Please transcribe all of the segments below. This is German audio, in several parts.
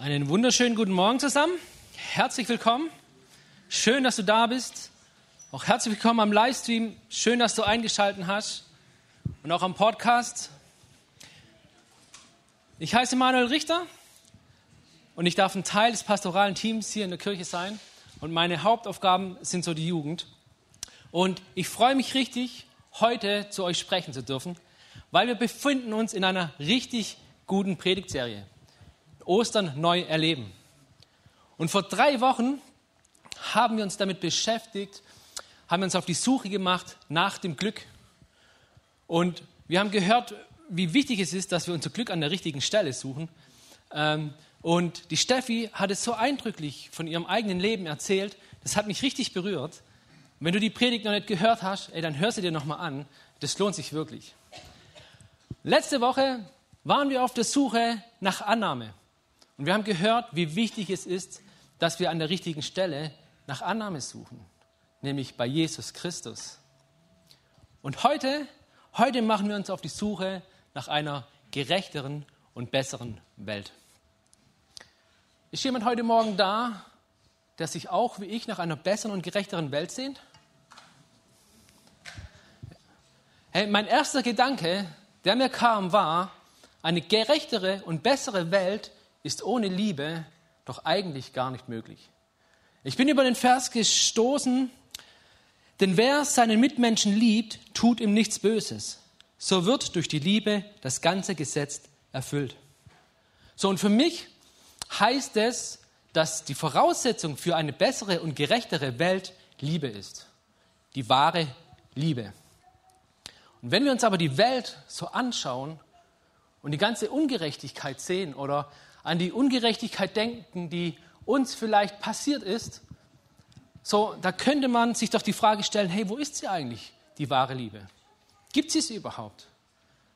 Einen wunderschönen guten Morgen zusammen. Herzlich willkommen. Schön, dass du da bist. Auch herzlich willkommen am Livestream. Schön, dass du eingeschaltet hast. Und auch am Podcast. Ich heiße Manuel Richter und ich darf ein Teil des pastoralen Teams hier in der Kirche sein. Und meine Hauptaufgaben sind so die Jugend. Und ich freue mich richtig, heute zu euch sprechen zu dürfen, weil wir befinden uns in einer richtig guten Predigtserie. Ostern neu erleben. Und vor drei Wochen haben wir uns damit beschäftigt, haben wir uns auf die Suche gemacht nach dem Glück. Und wir haben gehört, wie wichtig es ist, dass wir unser Glück an der richtigen Stelle suchen. Ähm, und die Steffi hat es so eindrücklich von ihrem eigenen Leben erzählt, das hat mich richtig berührt. Wenn du die Predigt noch nicht gehört hast, ey, dann hör sie dir nochmal an. Das lohnt sich wirklich. Letzte Woche waren wir auf der Suche nach Annahme. Und wir haben gehört, wie wichtig es ist, dass wir an der richtigen Stelle nach Annahme suchen, nämlich bei Jesus Christus. Und heute, heute machen wir uns auf die Suche nach einer gerechteren und besseren Welt. Ist jemand heute Morgen da, der sich auch wie ich nach einer besseren und gerechteren Welt sehnt? Hey, mein erster Gedanke, der mir kam, war, eine gerechtere und bessere Welt ist ohne Liebe doch eigentlich gar nicht möglich. Ich bin über den Vers gestoßen, denn wer seinen Mitmenschen liebt, tut ihm nichts Böses. So wird durch die Liebe das ganze Gesetz erfüllt. So, und für mich heißt es, dass die Voraussetzung für eine bessere und gerechtere Welt Liebe ist. Die wahre Liebe. Und wenn wir uns aber die Welt so anschauen und die ganze Ungerechtigkeit sehen oder an die Ungerechtigkeit denken, die uns vielleicht passiert ist, so, da könnte man sich doch die Frage stellen, hey, wo ist sie eigentlich, die wahre Liebe? Gibt sie sie überhaupt?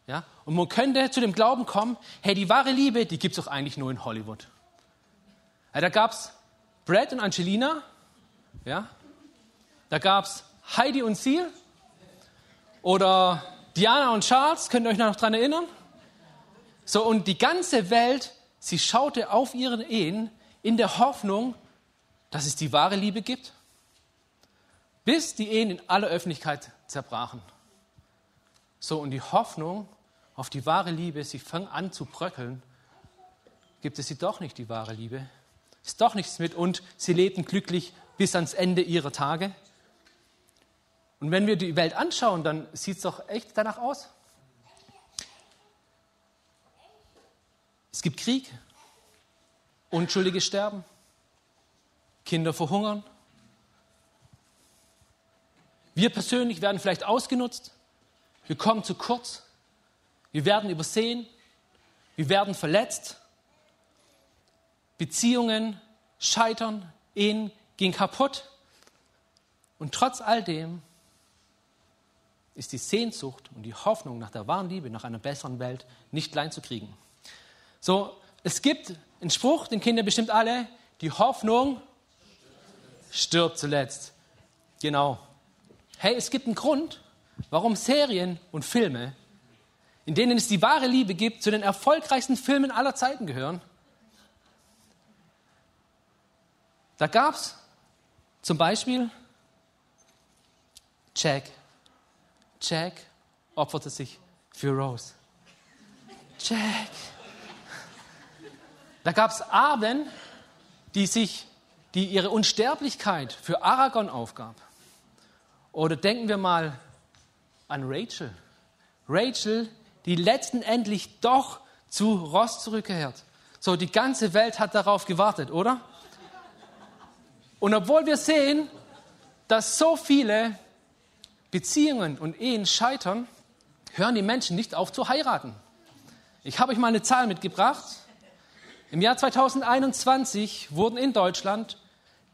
Ja? Und man könnte zu dem Glauben kommen, hey, die wahre Liebe, die gibt es doch eigentlich nur in Hollywood. Ja, da gab es Brad und Angelina, ja? da gab es Heidi und Seal oder Diana und Charles, könnt ihr euch noch daran erinnern? So, und die ganze Welt Sie schaute auf ihren Ehen in der Hoffnung, dass es die wahre Liebe gibt, bis die Ehen in aller Öffentlichkeit zerbrachen. So, und die Hoffnung auf die wahre Liebe, sie fängt an zu bröckeln, gibt es sie doch nicht, die wahre Liebe. Ist doch nichts mit und sie lebten glücklich bis ans Ende ihrer Tage. Und wenn wir die Welt anschauen, dann sieht es doch echt danach aus. Es gibt Krieg, Unschuldige sterben, Kinder verhungern. Wir persönlich werden vielleicht ausgenutzt, wir kommen zu kurz, wir werden übersehen, wir werden verletzt, Beziehungen scheitern, Ehen gehen kaputt. Und trotz all dem ist die Sehnsucht und die Hoffnung nach der wahren Liebe, nach einer besseren Welt nicht klein zu kriegen. So, es gibt einen Spruch, den Kinder bestimmt alle, die Hoffnung stirbt zuletzt. Genau. Hey, es gibt einen Grund, warum Serien und Filme, in denen es die wahre Liebe gibt, zu den erfolgreichsten Filmen aller Zeiten gehören. Da gab es zum Beispiel Jack. Jack opferte sich für Rose. Jack. Da gab es Arben, die sich, die ihre Unsterblichkeit für Aragon aufgab. Oder denken wir mal an Rachel. Rachel, die letzten endlich doch zu Ross zurückkehrt. So, die ganze Welt hat darauf gewartet, oder? Und obwohl wir sehen, dass so viele Beziehungen und Ehen scheitern, hören die Menschen nicht auf zu heiraten. Ich habe euch mal eine Zahl mitgebracht. Im Jahr 2021 wurden in Deutschland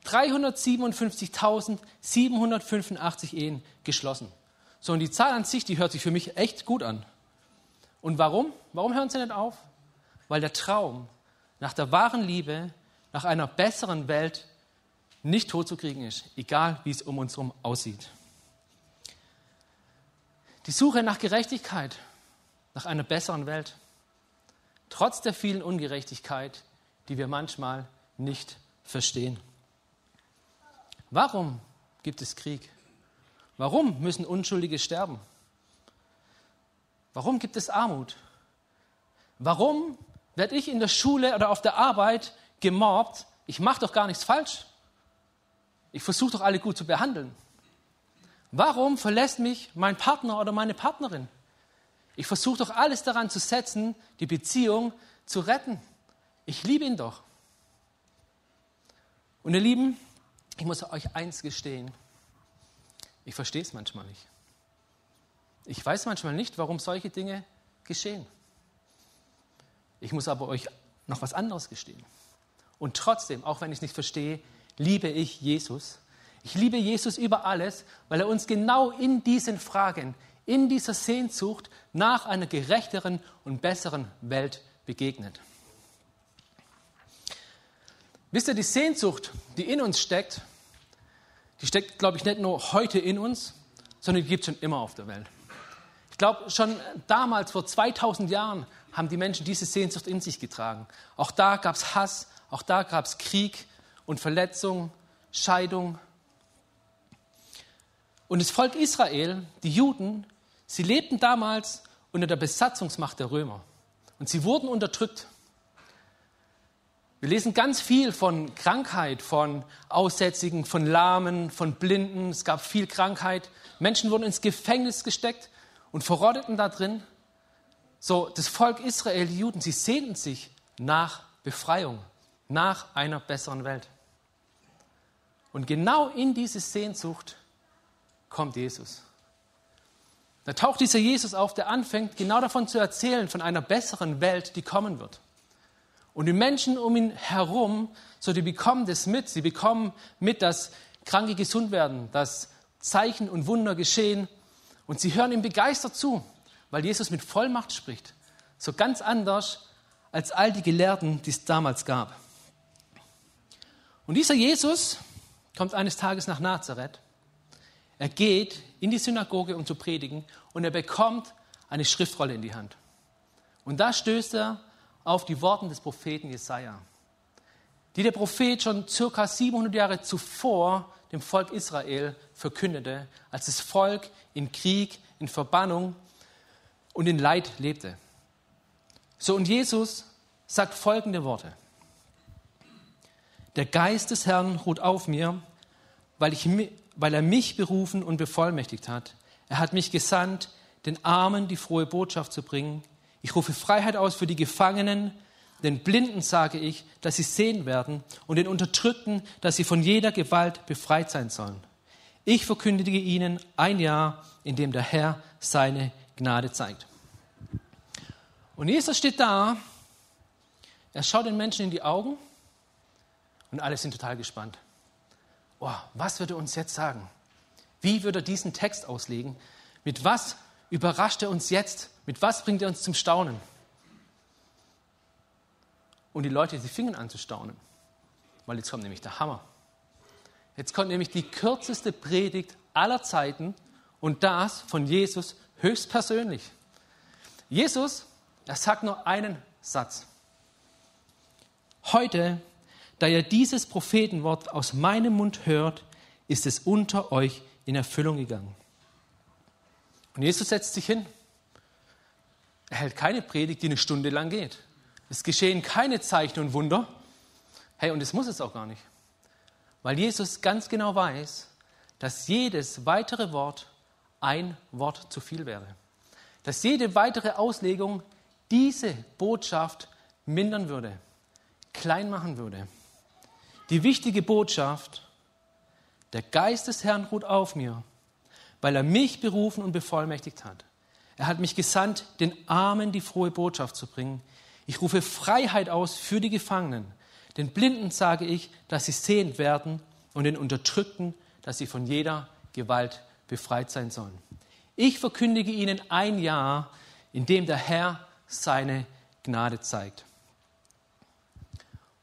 357.785 Ehen geschlossen. So, und die Zahl an sich, die hört sich für mich echt gut an. Und warum? Warum hören sie nicht auf? Weil der Traum nach der wahren Liebe, nach einer besseren Welt nicht totzukriegen ist, egal wie es um uns herum aussieht. Die Suche nach Gerechtigkeit, nach einer besseren Welt, Trotz der vielen Ungerechtigkeit die wir manchmal nicht verstehen. Warum gibt es Krieg? Warum müssen Unschuldige sterben? Warum gibt es Armut? Warum werde ich in der Schule oder auf der Arbeit gemobbt? Ich mache doch gar nichts falsch. Ich versuche doch alle gut zu behandeln. Warum verlässt mich mein Partner oder meine Partnerin? Ich versuche doch alles daran zu setzen, die Beziehung zu retten. Ich liebe ihn doch. Und ihr Lieben, ich muss euch eins gestehen. Ich verstehe es manchmal nicht. Ich weiß manchmal nicht, warum solche Dinge geschehen. Ich muss aber euch noch was anderes gestehen. Und trotzdem, auch wenn ich es nicht verstehe, liebe ich Jesus. Ich liebe Jesus über alles, weil er uns genau in diesen Fragen, in dieser Sehnsucht nach einer gerechteren und besseren Welt begegnet. Wisst ihr, die Sehnsucht, die in uns steckt, die steckt, glaube ich, nicht nur heute in uns, sondern die gibt es schon immer auf der Welt. Ich glaube, schon damals, vor 2000 Jahren, haben die Menschen diese Sehnsucht in sich getragen. Auch da gab es Hass, auch da gab es Krieg und Verletzung, Scheidung. Und das Volk Israel, die Juden, sie lebten damals unter der Besatzungsmacht der Römer. Und sie wurden unterdrückt. Wir lesen ganz viel von Krankheit, von Aussätzigen, von Lahmen, von Blinden. Es gab viel Krankheit. Menschen wurden ins Gefängnis gesteckt und verrotteten da drin. So, das Volk Israel, die Juden, sie sehnten sich nach Befreiung, nach einer besseren Welt. Und genau in diese Sehnsucht kommt Jesus. Da taucht dieser Jesus auf, der anfängt, genau davon zu erzählen, von einer besseren Welt, die kommen wird. Und die Menschen um ihn herum, so die bekommen das mit. Sie bekommen mit, dass Kranke gesund werden, dass Zeichen und Wunder geschehen. Und sie hören ihm begeistert zu, weil Jesus mit Vollmacht spricht. So ganz anders als all die Gelehrten, die es damals gab. Und dieser Jesus kommt eines Tages nach Nazareth. Er geht in die Synagoge, um zu predigen, und er bekommt eine Schriftrolle in die Hand. Und da stößt er auf die Worte des Propheten Jesaja, die der Prophet schon circa 700 Jahre zuvor dem Volk Israel verkündete, als das Volk in Krieg, in Verbannung und in Leid lebte. So, und Jesus sagt folgende Worte. Der Geist des Herrn ruht auf mir, weil, ich, weil er mich berufen und bevollmächtigt hat. Er hat mich gesandt, den Armen die frohe Botschaft zu bringen. Ich rufe Freiheit aus für die Gefangenen, den Blinden sage ich, dass sie sehen werden und den Unterdrückten, dass sie von jeder Gewalt befreit sein sollen. Ich verkündige ihnen ein Jahr, in dem der Herr seine Gnade zeigt. Und Jesus steht da, er schaut den Menschen in die Augen und alle sind total gespannt. Oh, was würde er uns jetzt sagen? Wie würde er diesen Text auslegen? Mit was überrascht er uns jetzt? Mit was bringt er uns zum Staunen? Und die Leute, sie fingen an zu staunen, weil jetzt kommt nämlich der Hammer. Jetzt kommt nämlich die kürzeste Predigt aller Zeiten und das von Jesus höchstpersönlich. Jesus, er sagt nur einen Satz. Heute, da ihr dieses Prophetenwort aus meinem Mund hört, ist es unter euch in Erfüllung gegangen. Und Jesus setzt sich hin. Er hält keine Predigt, die eine Stunde lang geht. Es geschehen keine Zeichen und Wunder. Hey, und es muss es auch gar nicht. Weil Jesus ganz genau weiß, dass jedes weitere Wort ein Wort zu viel wäre. Dass jede weitere Auslegung diese Botschaft mindern würde, klein machen würde. Die wichtige Botschaft, der Geist des Herrn ruht auf mir, weil er mich berufen und bevollmächtigt hat. Er hat mich gesandt, den Armen die frohe Botschaft zu bringen. Ich rufe Freiheit aus für die Gefangenen. Den Blinden sage ich, dass sie sehend werden und den Unterdrückten, dass sie von jeder Gewalt befreit sein sollen. Ich verkündige ihnen ein Jahr, in dem der Herr seine Gnade zeigt.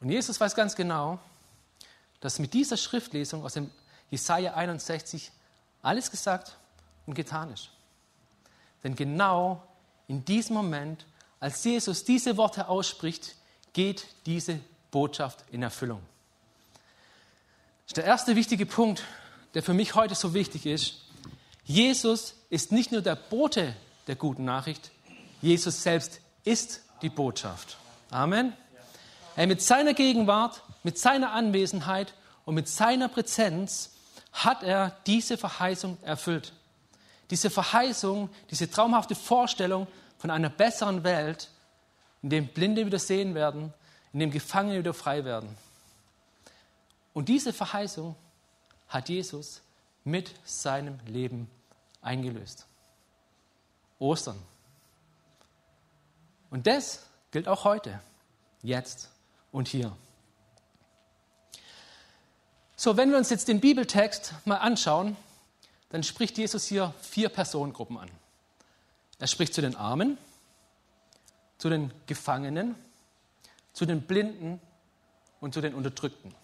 Und Jesus weiß ganz genau, dass mit dieser Schriftlesung aus dem Jesaja 61 alles gesagt und getan ist. Denn genau in diesem Moment, als Jesus diese Worte ausspricht, geht diese Botschaft in Erfüllung. Das ist der erste wichtige Punkt, der für mich heute so wichtig ist. Jesus ist nicht nur der Bote der guten Nachricht, Jesus selbst ist die Botschaft. Amen. Er mit seiner Gegenwart, mit seiner Anwesenheit und mit seiner Präsenz hat er diese Verheißung erfüllt. Diese Verheißung, diese traumhafte Vorstellung von einer besseren Welt, in dem Blinde wieder sehen werden, in dem Gefangene wieder frei werden. Und diese Verheißung hat Jesus mit seinem Leben eingelöst. Ostern. Und das gilt auch heute, jetzt und hier. So, wenn wir uns jetzt den Bibeltext mal anschauen, dann spricht Jesus hier vier Personengruppen an. Er spricht zu den Armen, zu den Gefangenen, zu den Blinden und zu den Unterdrückten.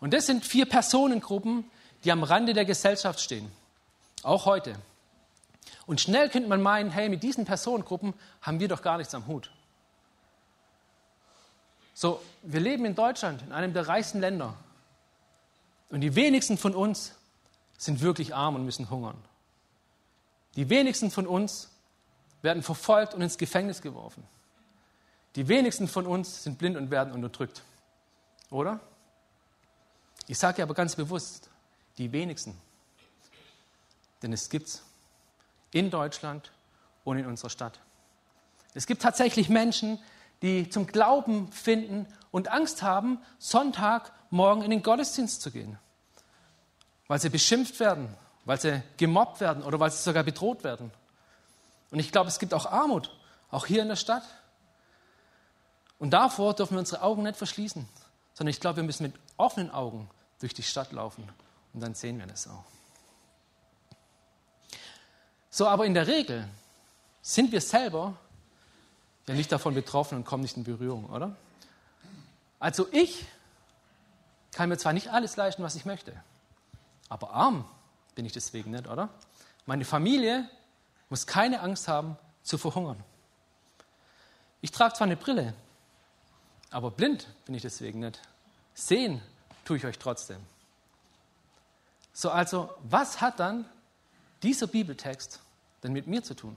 Und das sind vier Personengruppen, die am Rande der Gesellschaft stehen, auch heute. Und schnell könnte man meinen, hey, mit diesen Personengruppen haben wir doch gar nichts am Hut. So, wir leben in Deutschland, in einem der reichsten Länder. Und die wenigsten von uns sind wirklich arm und müssen hungern. Die wenigsten von uns werden verfolgt und ins Gefängnis geworfen. Die wenigsten von uns sind blind und werden unterdrückt. Oder? Ich sage aber ganz bewusst, die wenigsten. Denn es gibt es in Deutschland und in unserer Stadt. Es gibt tatsächlich Menschen, die zum Glauben finden und Angst haben, Sonntagmorgen in den Gottesdienst zu gehen weil sie beschimpft werden, weil sie gemobbt werden oder weil sie sogar bedroht werden. Und ich glaube, es gibt auch Armut, auch hier in der Stadt. Und davor dürfen wir unsere Augen nicht verschließen, sondern ich glaube, wir müssen mit offenen Augen durch die Stadt laufen und dann sehen wir das auch. So, aber in der Regel sind wir selber ja nicht davon betroffen und kommen nicht in Berührung, oder? Also ich kann mir zwar nicht alles leisten, was ich möchte, aber arm bin ich deswegen nicht, oder? Meine Familie muss keine Angst haben zu verhungern. Ich trage zwar eine Brille, aber blind bin ich deswegen nicht. Sehen tue ich euch trotzdem. So, also, was hat dann dieser Bibeltext denn mit mir zu tun?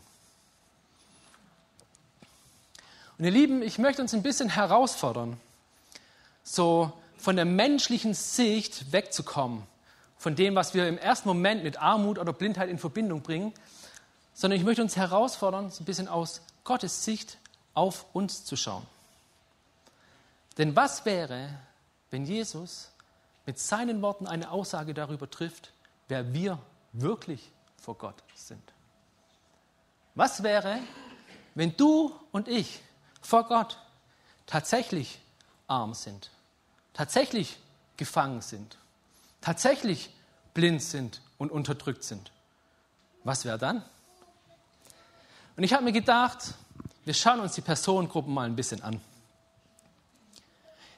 Und ihr Lieben, ich möchte uns ein bisschen herausfordern, so von der menschlichen Sicht wegzukommen von dem, was wir im ersten Moment mit Armut oder Blindheit in Verbindung bringen, sondern ich möchte uns herausfordern, so ein bisschen aus Gottes Sicht auf uns zu schauen. Denn was wäre, wenn Jesus mit seinen Worten eine Aussage darüber trifft, wer wir wirklich vor Gott sind? Was wäre, wenn du und ich vor Gott tatsächlich arm sind, tatsächlich gefangen sind, tatsächlich blind sind und unterdrückt sind. Was wäre dann? Und ich habe mir gedacht, wir schauen uns die Personengruppen mal ein bisschen an.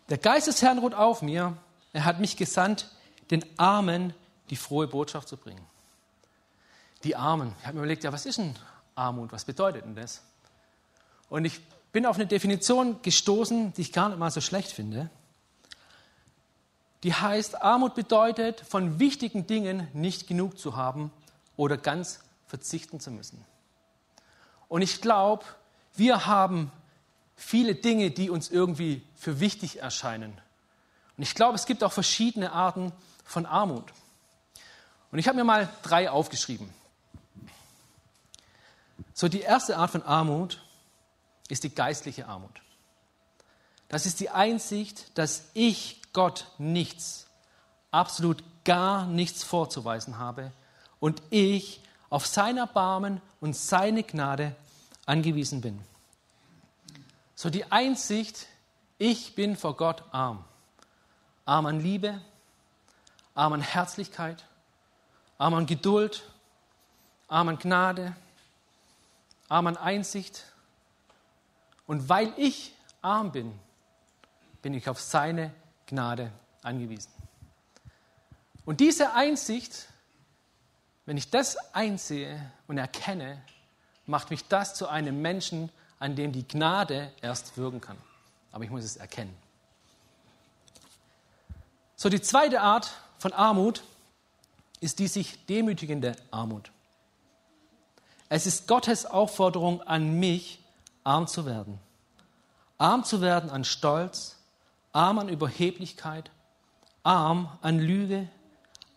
Der Geist des Herrn ruht auf mir. Er hat mich gesandt, den Armen die frohe Botschaft zu bringen. Die Armen. Ich habe mir überlegt, ja, was ist denn Armut? Was bedeutet denn das? Und ich bin auf eine Definition gestoßen, die ich gar nicht mal so schlecht finde die heißt, Armut bedeutet, von wichtigen Dingen nicht genug zu haben oder ganz verzichten zu müssen. Und ich glaube, wir haben viele Dinge, die uns irgendwie für wichtig erscheinen. Und ich glaube, es gibt auch verschiedene Arten von Armut. Und ich habe mir mal drei aufgeschrieben. So, die erste Art von Armut ist die geistliche Armut. Das ist die Einsicht, dass ich Gott nichts, absolut gar nichts vorzuweisen habe und ich auf sein Erbarmen und seine Gnade angewiesen bin. So die Einsicht, ich bin vor Gott arm. Arm an Liebe, arm an Herzlichkeit, arm an Geduld, arm an Gnade, arm an Einsicht. Und weil ich arm bin, bin ich auf seine Gnade angewiesen. Und diese Einsicht, wenn ich das einsehe und erkenne, macht mich das zu einem Menschen, an dem die Gnade erst wirken kann. Aber ich muss es erkennen. So, die zweite Art von Armut ist die sich demütigende Armut. Es ist Gottes Aufforderung an mich, arm zu werden. Arm zu werden an Stolz, arm an Überheblichkeit, arm an Lüge,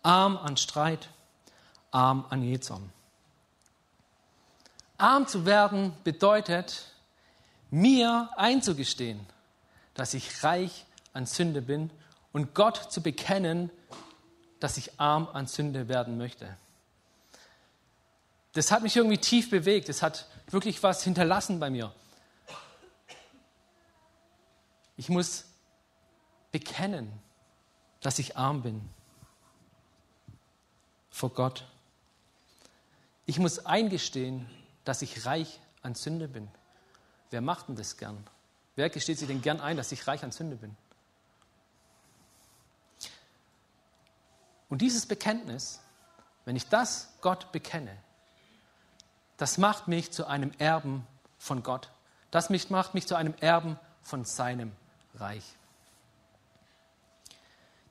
arm an Streit, arm an Jezorn. Arm zu werden bedeutet, mir einzugestehen, dass ich reich an Sünde bin und Gott zu bekennen, dass ich arm an Sünde werden möchte. Das hat mich irgendwie tief bewegt. Das hat wirklich was hinterlassen bei mir. Ich muss bekennen, dass ich arm bin vor Gott. Ich muss eingestehen, dass ich reich an Sünde bin. Wer macht denn das gern? Wer gesteht sich denn gern ein, dass ich reich an Sünde bin? Und dieses Bekenntnis, wenn ich das Gott bekenne, das macht mich zu einem Erben von Gott. Das macht mich zu einem Erben von seinem Reich.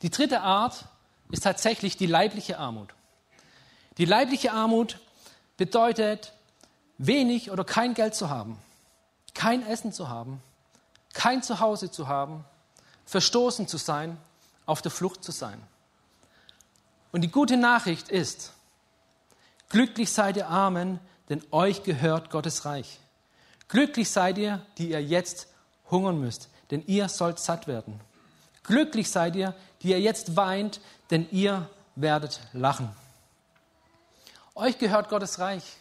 Die dritte Art ist tatsächlich die leibliche Armut. Die leibliche Armut bedeutet, wenig oder kein Geld zu haben, kein Essen zu haben, kein Zuhause zu haben, verstoßen zu sein, auf der Flucht zu sein. Und die gute Nachricht ist, glücklich seid ihr Armen, denn euch gehört Gottes Reich. Glücklich seid ihr, die ihr jetzt hungern müsst, denn ihr sollt satt werden. Glücklich seid ihr, die ihr jetzt weint, denn ihr werdet lachen. Euch gehört Gottes Reich.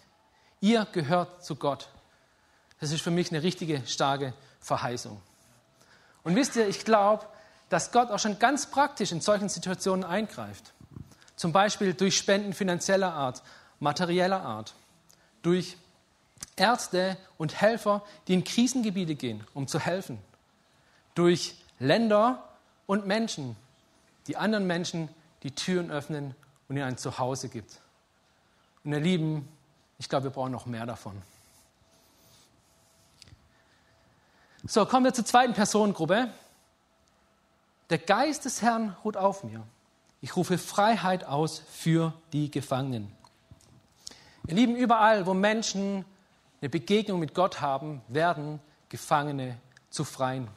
Ihr gehört zu Gott. Das ist für mich eine richtige, starke Verheißung. Und wisst ihr, ich glaube, dass Gott auch schon ganz praktisch in solchen Situationen eingreift. Zum Beispiel durch Spenden finanzieller Art, materieller Art, durch Ärzte und Helfer, die in Krisengebiete gehen, um zu helfen, durch Länder und Menschen, die anderen Menschen die Türen öffnen und ihnen ein Zuhause gibt. Und ihr Lieben, ich glaube, wir brauchen noch mehr davon. So, kommen wir zur zweiten Personengruppe. Der Geist des Herrn ruht auf mir. Ich rufe Freiheit aus für die Gefangenen. Ihr Lieben, überall, wo Menschen eine Begegnung mit Gott haben, werden Gefangene zu Freien.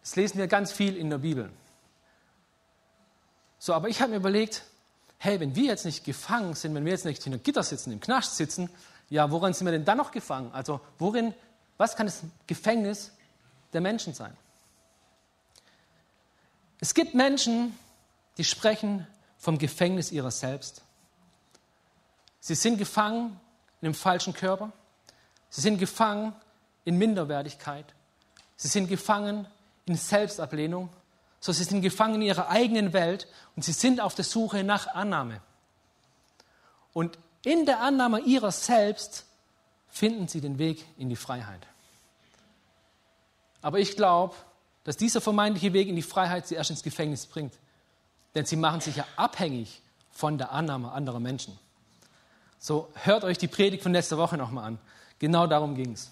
Das lesen wir ganz viel in der Bibel. So, aber ich habe mir überlegt, hey, wenn wir jetzt nicht gefangen sind, wenn wir jetzt nicht hinter Gitter sitzen, im Knast sitzen, ja, worin sind wir denn dann noch gefangen? Also, worin, was kann das Gefängnis der Menschen sein? Es gibt Menschen, die sprechen vom Gefängnis ihrer selbst. Sie sind gefangen in einem falschen Körper. Sie sind gefangen in Minderwertigkeit. Sie sind gefangen in Selbstablehnung. So, sie sind gefangen in ihrer eigenen Welt und sie sind auf der Suche nach Annahme. Und in der Annahme ihrer selbst finden sie den Weg in die Freiheit. Aber ich glaube, dass dieser vermeintliche Weg in die Freiheit sie erst ins Gefängnis bringt. Denn sie machen sich ja abhängig von der Annahme anderer Menschen. So, hört euch die Predigt von letzter Woche nochmal an. Genau darum ging es.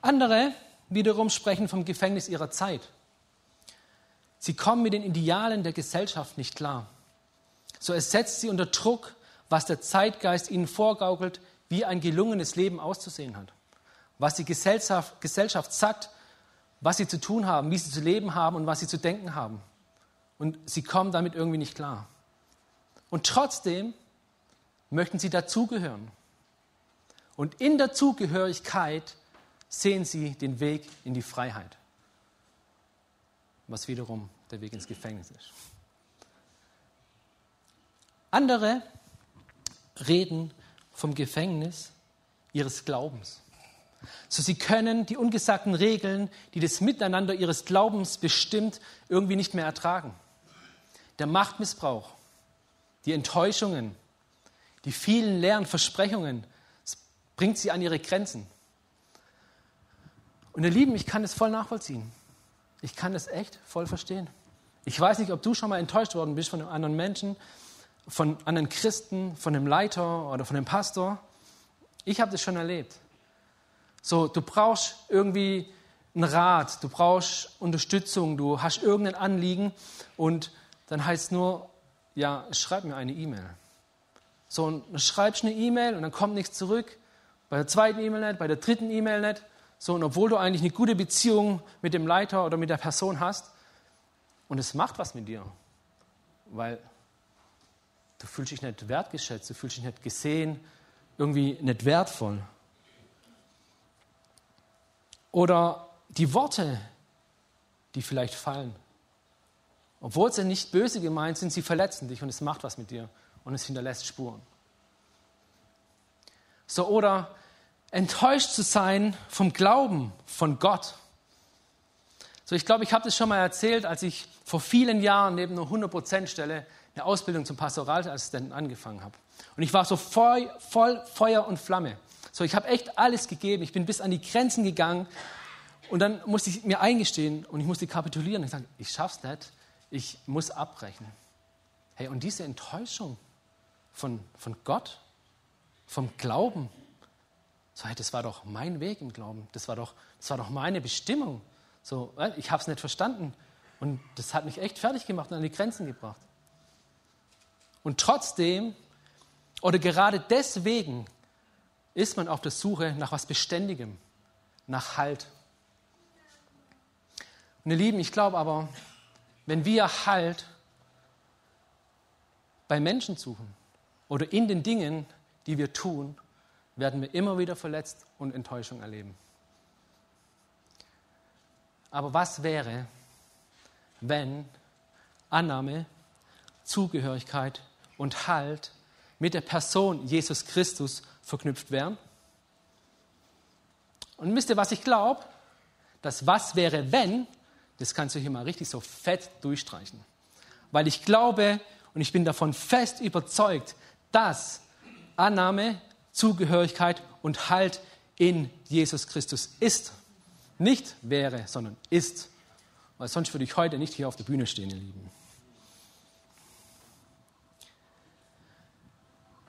Andere wiederum sprechen vom Gefängnis ihrer Zeit. Sie kommen mit den Idealen der Gesellschaft nicht klar. So es setzt sie unter Druck, was der Zeitgeist ihnen vorgaukelt, wie ein gelungenes Leben auszusehen hat. Was die Gesellschaft, Gesellschaft sagt, was sie zu tun haben, wie sie zu leben haben und was sie zu denken haben. Und sie kommen damit irgendwie nicht klar. Und trotzdem möchten sie dazugehören. Und in der Zugehörigkeit sehen sie den Weg in die Freiheit, was wiederum der Weg ins Gefängnis ist. Andere reden vom Gefängnis ihres Glaubens. So sie können die ungesagten Regeln, die das Miteinander ihres Glaubens bestimmt, irgendwie nicht mehr ertragen. Der Machtmissbrauch, die Enttäuschungen, die vielen leeren Versprechungen, bringt sie an ihre Grenzen. Und ihr Lieben, ich kann das voll nachvollziehen. Ich kann das echt voll verstehen. Ich weiß nicht, ob du schon mal enttäuscht worden bist von einem anderen Menschen, von anderen Christen, von einem Leiter oder von einem Pastor. Ich habe das schon erlebt. So, du brauchst irgendwie einen Rat, du brauchst Unterstützung, du hast irgendein Anliegen und dann heißt es nur, ja, schreib mir eine E-Mail. So, und dann schreibst eine E-Mail und dann kommt nichts zurück. Bei der zweiten E-Mail nicht, bei der dritten E-Mail nicht. So, und obwohl du eigentlich eine gute Beziehung mit dem Leiter oder mit der Person hast, und es macht was mit dir, weil du fühlst dich nicht wertgeschätzt, du fühlst dich nicht gesehen, irgendwie nicht wertvoll. Oder die Worte, die vielleicht fallen. Obwohl sie nicht böse gemeint sind, sie verletzen dich und es macht was mit dir und es hinterlässt Spuren. So, oder enttäuscht zu sein vom Glauben von Gott. So, ich glaube, ich habe das schon mal erzählt, als ich vor vielen Jahren neben einer 100%-Stelle eine Ausbildung zum Pastoralassistenten angefangen habe. Und ich war so voll, voll Feuer und Flamme. So, ich habe echt alles gegeben. Ich bin bis an die Grenzen gegangen. Und dann musste ich mir eingestehen und ich musste kapitulieren. Ich sage, ich schaff's nicht. Ich muss abbrechen. Hey, und diese Enttäuschung von, von Gott, vom Glauben, so, das war doch mein Weg im Glauben. Das war doch, das war doch meine Bestimmung. So, äh, ich habe es nicht verstanden. Und das hat mich echt fertig gemacht und an die Grenzen gebracht. Und trotzdem, oder gerade deswegen, ist man auf der Suche nach was Beständigem, nach Halt. Und ihr Lieben, ich glaube aber, wenn wir Halt bei Menschen suchen oder in den Dingen, die wir tun, werden wir immer wieder verletzt und Enttäuschung erleben. Aber was wäre, wenn Annahme, Zugehörigkeit und Halt mit der Person Jesus Christus verknüpft wären? Und wisst ihr, was ich glaube? Das Was wäre, wenn, das kannst du hier mal richtig so fett durchstreichen. Weil ich glaube und ich bin davon fest überzeugt, dass Annahme, Zugehörigkeit und Halt in Jesus Christus ist. Nicht wäre, sondern ist. Weil sonst würde ich heute nicht hier auf der Bühne stehen, ihr Lieben.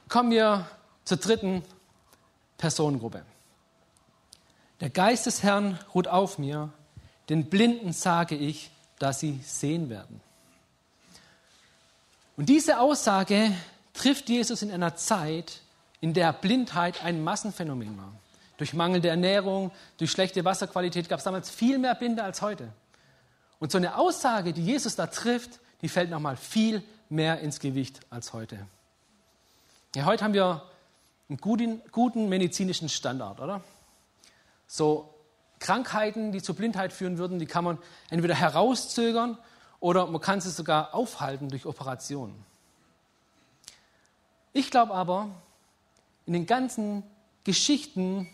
Kommen wir zur dritten Personengruppe. Der Geist des Herrn ruht auf mir, den Blinden sage ich, dass sie sehen werden. Und diese Aussage trifft Jesus in einer Zeit, in der Blindheit ein Massenphänomen war. Durch mangelnde Ernährung, durch schlechte Wasserqualität gab es damals viel mehr Blinde als heute. Und so eine Aussage, die Jesus da trifft, die fällt nochmal viel mehr ins Gewicht als heute. Ja, heute haben wir einen guten, guten medizinischen Standard, oder? So Krankheiten, die zur Blindheit führen würden, die kann man entweder herauszögern oder man kann sie sogar aufhalten durch Operationen. Ich glaube aber, in den ganzen Geschichten,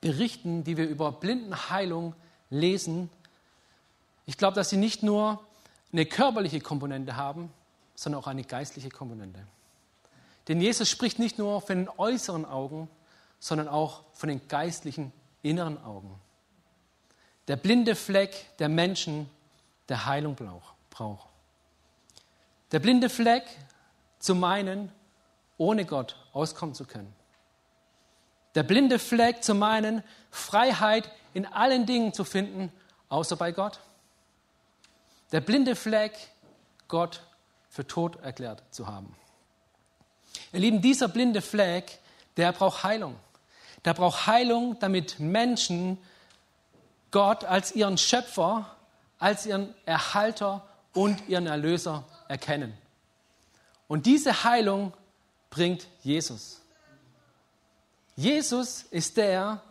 Berichten, die wir über Blindenheilung lesen, ich glaube, dass sie nicht nur eine körperliche Komponente haben, sondern auch eine geistliche Komponente. Denn Jesus spricht nicht nur von den äußeren Augen, sondern auch von den geistlichen inneren Augen. Der blinde Fleck der Menschen, der Heilung braucht. Der blinde Fleck zu meinen, ohne Gott auskommen zu können. Der blinde Fleck zu meinen, Freiheit in allen Dingen zu finden, außer bei Gott. Der blinde Fleck, Gott für tot erklärt zu haben. Ihr Lieben, dieser blinde Fleck, der braucht Heilung. Der braucht Heilung, damit Menschen Gott als ihren Schöpfer, als ihren Erhalter und ihren Erlöser erkennen. Und diese Heilung bringt Jesus. Jesus ist der,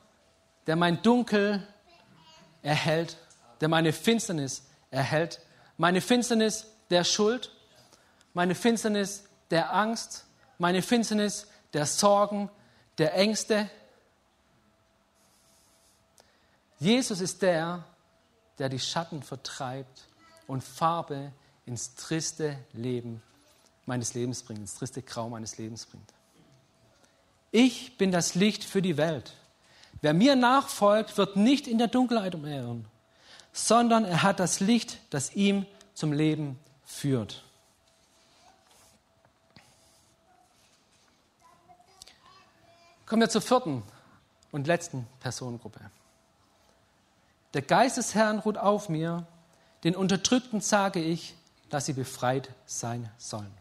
der mein Dunkel erhält, der meine Finsternis erhält, meine Finsternis der Schuld, meine Finsternis der Angst, meine Finsternis der Sorgen, der Ängste. Jesus ist der, der die Schatten vertreibt und Farbe ins triste Leben meines Lebens bringt, ins triste Grau meines Lebens bringt. Ich bin das Licht für die Welt. Wer mir nachfolgt, wird nicht in der Dunkelheit umherirren, sondern er hat das Licht, das ihm zum Leben führt. Kommen wir zur vierten und letzten Personengruppe. der Geist des Herrn ruht auf mir, den Unterdrückten sage ich, dass sie befreit sein sollen.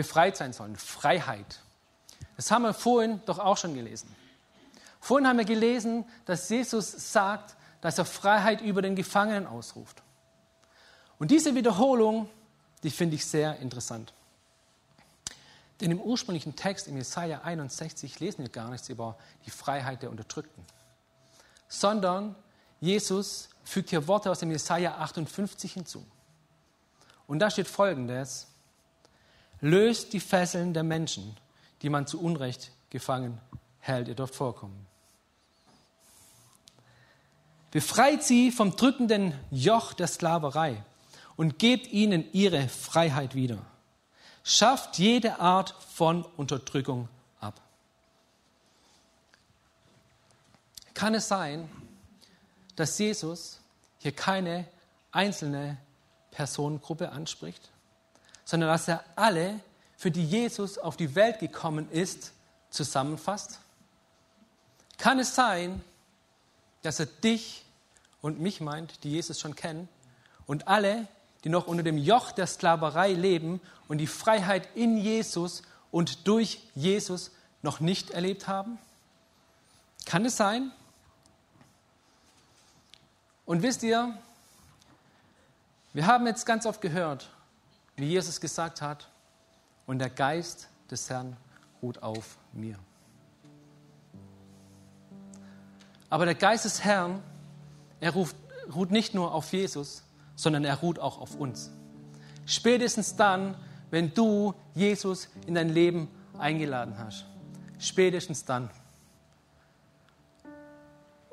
Befreit sein sollen, Freiheit. Das haben wir vorhin doch auch schon gelesen. Vorhin haben wir gelesen, dass Jesus sagt, dass er Freiheit über den Gefangenen ausruft. Und diese Wiederholung, die finde ich sehr interessant. Denn im ursprünglichen Text in Jesaja 61 lesen wir gar nichts über die Freiheit der Unterdrückten, sondern Jesus fügt hier Worte aus dem Jesaja 58 hinzu. Und da steht folgendes: Löst die Fesseln der Menschen, die man zu Unrecht gefangen hält. Ihr dürft vorkommen. Befreit sie vom drückenden Joch der Sklaverei und gebt ihnen ihre Freiheit wieder. Schafft jede Art von Unterdrückung ab. Kann es sein, dass Jesus hier keine einzelne Personengruppe anspricht, sondern dass er alle, für die Jesus auf die Welt gekommen ist, zusammenfasst? Kann es sein, dass er dich und mich meint, die Jesus schon kennen, und alle, die noch unter dem Joch der Sklaverei leben und die Freiheit in Jesus und durch Jesus noch nicht erlebt haben? Kann es sein? Und wisst ihr, wir haben jetzt ganz oft gehört, wie Jesus gesagt hat, und der Geist des Herrn ruht auf mir. Aber der Geist des Herrn, er ruft, ruht nicht nur auf Jesus, sondern er ruht auch auf uns. Spätestens dann, wenn du Jesus in dein Leben eingeladen hast. Spätestens dann.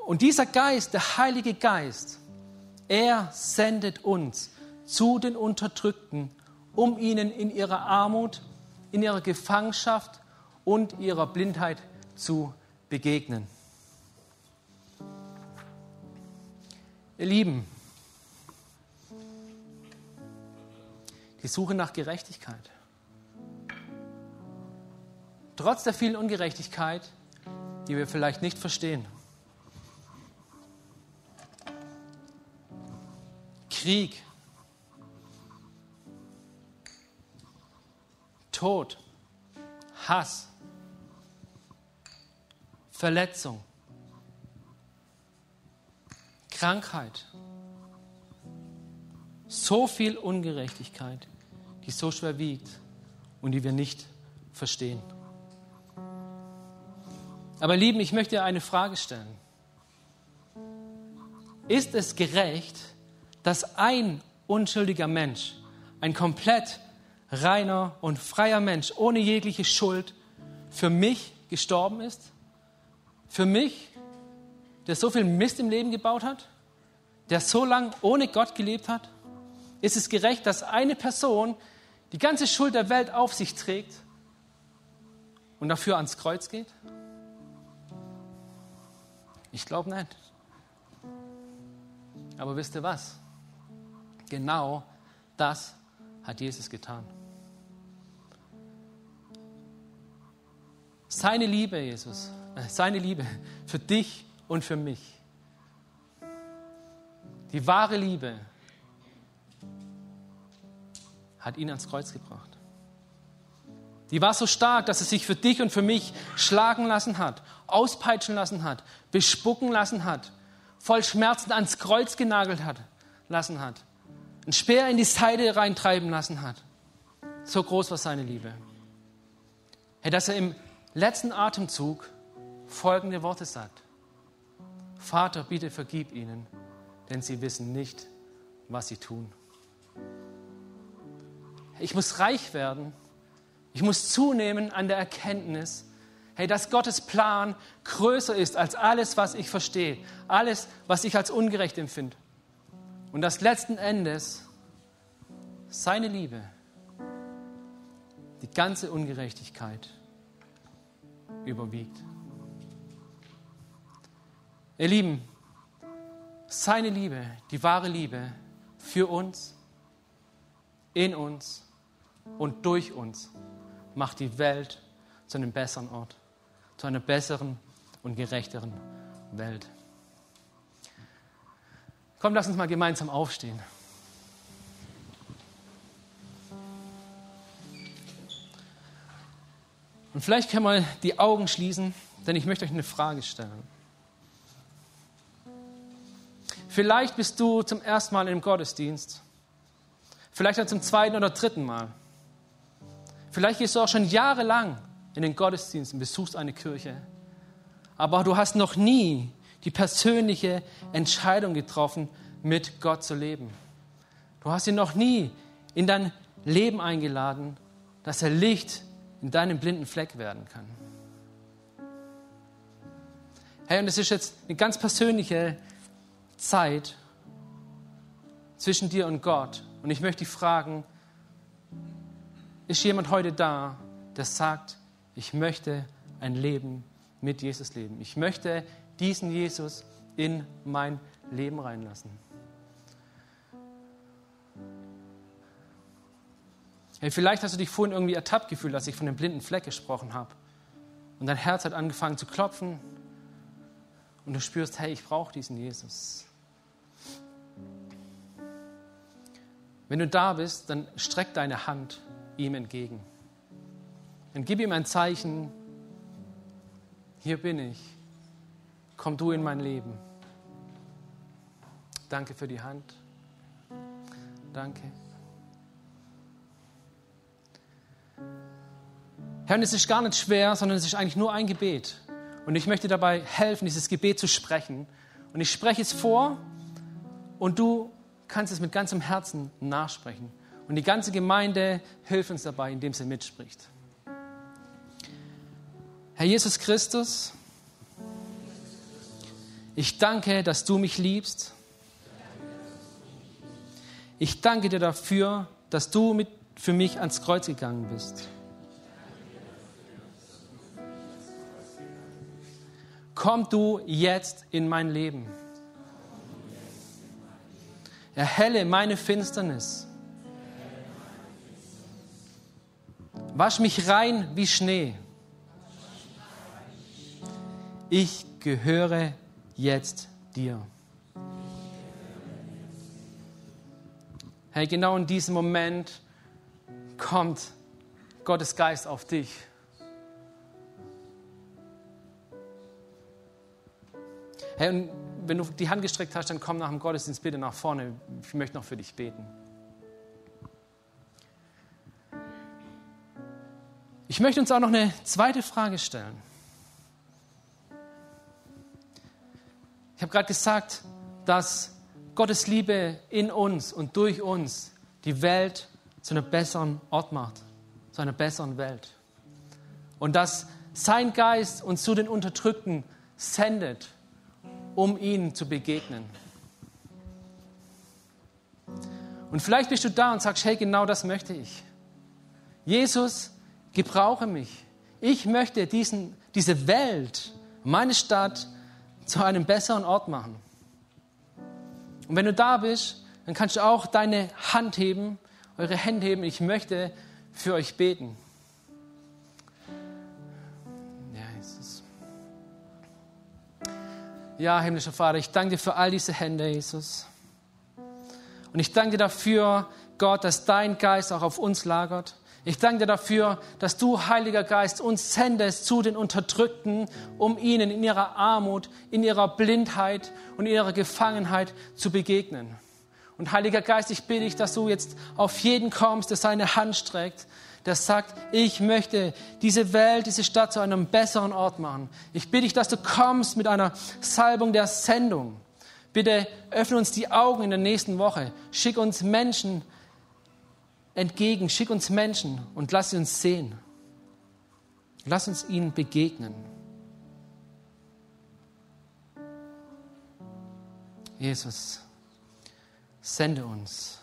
Und dieser Geist, der Heilige Geist, er sendet uns zu den Unterdrückten, um ihnen in ihrer Armut, in ihrer Gefangenschaft und ihrer Blindheit zu begegnen. Ihr Lieben, die Suche nach Gerechtigkeit. Trotz der vielen Ungerechtigkeit, die wir vielleicht nicht verstehen. Krieg, Tod, Hass, Verletzung, Krankheit, so viel Ungerechtigkeit, die so schwer wiegt und die wir nicht verstehen. Aber Lieben, ich möchte eine Frage stellen. Ist es gerecht, dass ein unschuldiger Mensch, ein komplett reiner und freier Mensch ohne jegliche Schuld für mich gestorben ist? Für mich, der so viel Mist im Leben gebaut hat? Der so lange ohne Gott gelebt hat? Ist es gerecht, dass eine Person die ganze Schuld der Welt auf sich trägt und dafür ans Kreuz geht? Ich glaube nicht. Aber wisst ihr was? Genau das hat Jesus getan. Seine Liebe, Jesus, äh, seine Liebe für dich und für mich. Die wahre Liebe hat ihn ans Kreuz gebracht. Die war so stark, dass er sich für dich und für mich schlagen lassen hat, auspeitschen lassen hat, bespucken lassen hat, voll Schmerzen ans Kreuz genagelt hat, lassen hat einen Speer in die Seite reintreiben lassen hat. So groß war seine Liebe. Hey, dass er im letzten Atemzug folgende Worte sagt. Vater, bitte vergib ihnen, denn sie wissen nicht, was sie tun. Ich muss reich werden. Ich muss zunehmen an der Erkenntnis, hey, dass Gottes Plan größer ist als alles, was ich verstehe, alles, was ich als ungerecht empfinde. Und dass letzten Endes seine Liebe die ganze Ungerechtigkeit überwiegt. Ihr Lieben, seine Liebe, die wahre Liebe für uns, in uns und durch uns macht die Welt zu einem besseren Ort, zu einer besseren und gerechteren Welt. Komm, lass uns mal gemeinsam aufstehen. Und vielleicht können wir die Augen schließen, denn ich möchte euch eine Frage stellen. Vielleicht bist du zum ersten Mal im Gottesdienst, vielleicht auch zum zweiten oder dritten Mal. Vielleicht gehst du auch schon jahrelang in den Gottesdienst und besuchst eine Kirche, aber du hast noch nie die persönliche Entscheidung getroffen, mit Gott zu leben. Du hast ihn noch nie in dein Leben eingeladen, dass er Licht in deinem blinden Fleck werden kann. Hey, und es ist jetzt eine ganz persönliche Zeit zwischen dir und Gott. Und ich möchte dich fragen, ist jemand heute da, der sagt, ich möchte ein Leben mit Jesus leben. Ich möchte diesen Jesus in mein Leben reinlassen. Hey, vielleicht hast du dich vorhin irgendwie ertappt gefühlt, als ich von dem blinden Fleck gesprochen habe. Und dein Herz hat angefangen zu klopfen. Und du spürst, hey, ich brauche diesen Jesus. Wenn du da bist, dann streck deine Hand ihm entgegen. Dann gib ihm ein Zeichen. Hier bin ich. Komm du in mein Leben. Danke für die Hand. Danke. Herr, und es ist gar nicht schwer, sondern es ist eigentlich nur ein Gebet. Und ich möchte dabei helfen, dieses Gebet zu sprechen. Und ich spreche es vor und du kannst es mit ganzem Herzen nachsprechen. Und die ganze Gemeinde hilft uns dabei, indem sie mitspricht. Herr Jesus Christus, ich danke, dass du mich liebst. Ich danke dir dafür, dass du mit, für mich ans Kreuz gegangen bist. komm du jetzt in mein Leben. Erhelle meine Finsternis. Wasch mich rein wie Schnee. Ich gehöre jetzt dir. Hey, genau in diesem Moment kommt Gottes Geist auf dich. Hey, und wenn du die Hand gestreckt hast, dann komm nach dem Gottesdienst bitte nach vorne. Ich möchte noch für dich beten. Ich möchte uns auch noch eine zweite Frage stellen. Habe gerade gesagt, dass Gottes Liebe in uns und durch uns die Welt zu einem besseren Ort macht, zu einer besseren Welt. Und dass sein Geist uns zu den Unterdrückten sendet um ihnen zu begegnen. Und vielleicht bist du da und sagst, hey, genau das möchte ich. Jesus, gebrauche mich. Ich möchte diesen, diese Welt, meine Stadt zu einem besseren Ort machen. Und wenn du da bist, dann kannst du auch deine Hand heben, eure Hände heben. Ich möchte für euch beten. Ja, himmlischer Vater, ich danke dir für all diese Hände, Jesus. Und ich danke dir dafür, Gott, dass dein Geist auch auf uns lagert. Ich danke dir dafür, dass du, Heiliger Geist, uns sendest zu den Unterdrückten, um ihnen in ihrer Armut, in ihrer Blindheit und in ihrer Gefangenheit zu begegnen. Und Heiliger Geist, ich bitte dich, dass du jetzt auf jeden kommst, der seine Hand streckt, der sagt, ich möchte diese Welt, diese Stadt zu einem besseren Ort machen. Ich bitte dich, dass du kommst mit einer Salbung der Sendung. Bitte öffne uns die Augen in der nächsten Woche. Schick uns Menschen entgegen, schick uns Menschen und lass sie uns sehen. Lass uns ihnen begegnen. Jesus, sende uns.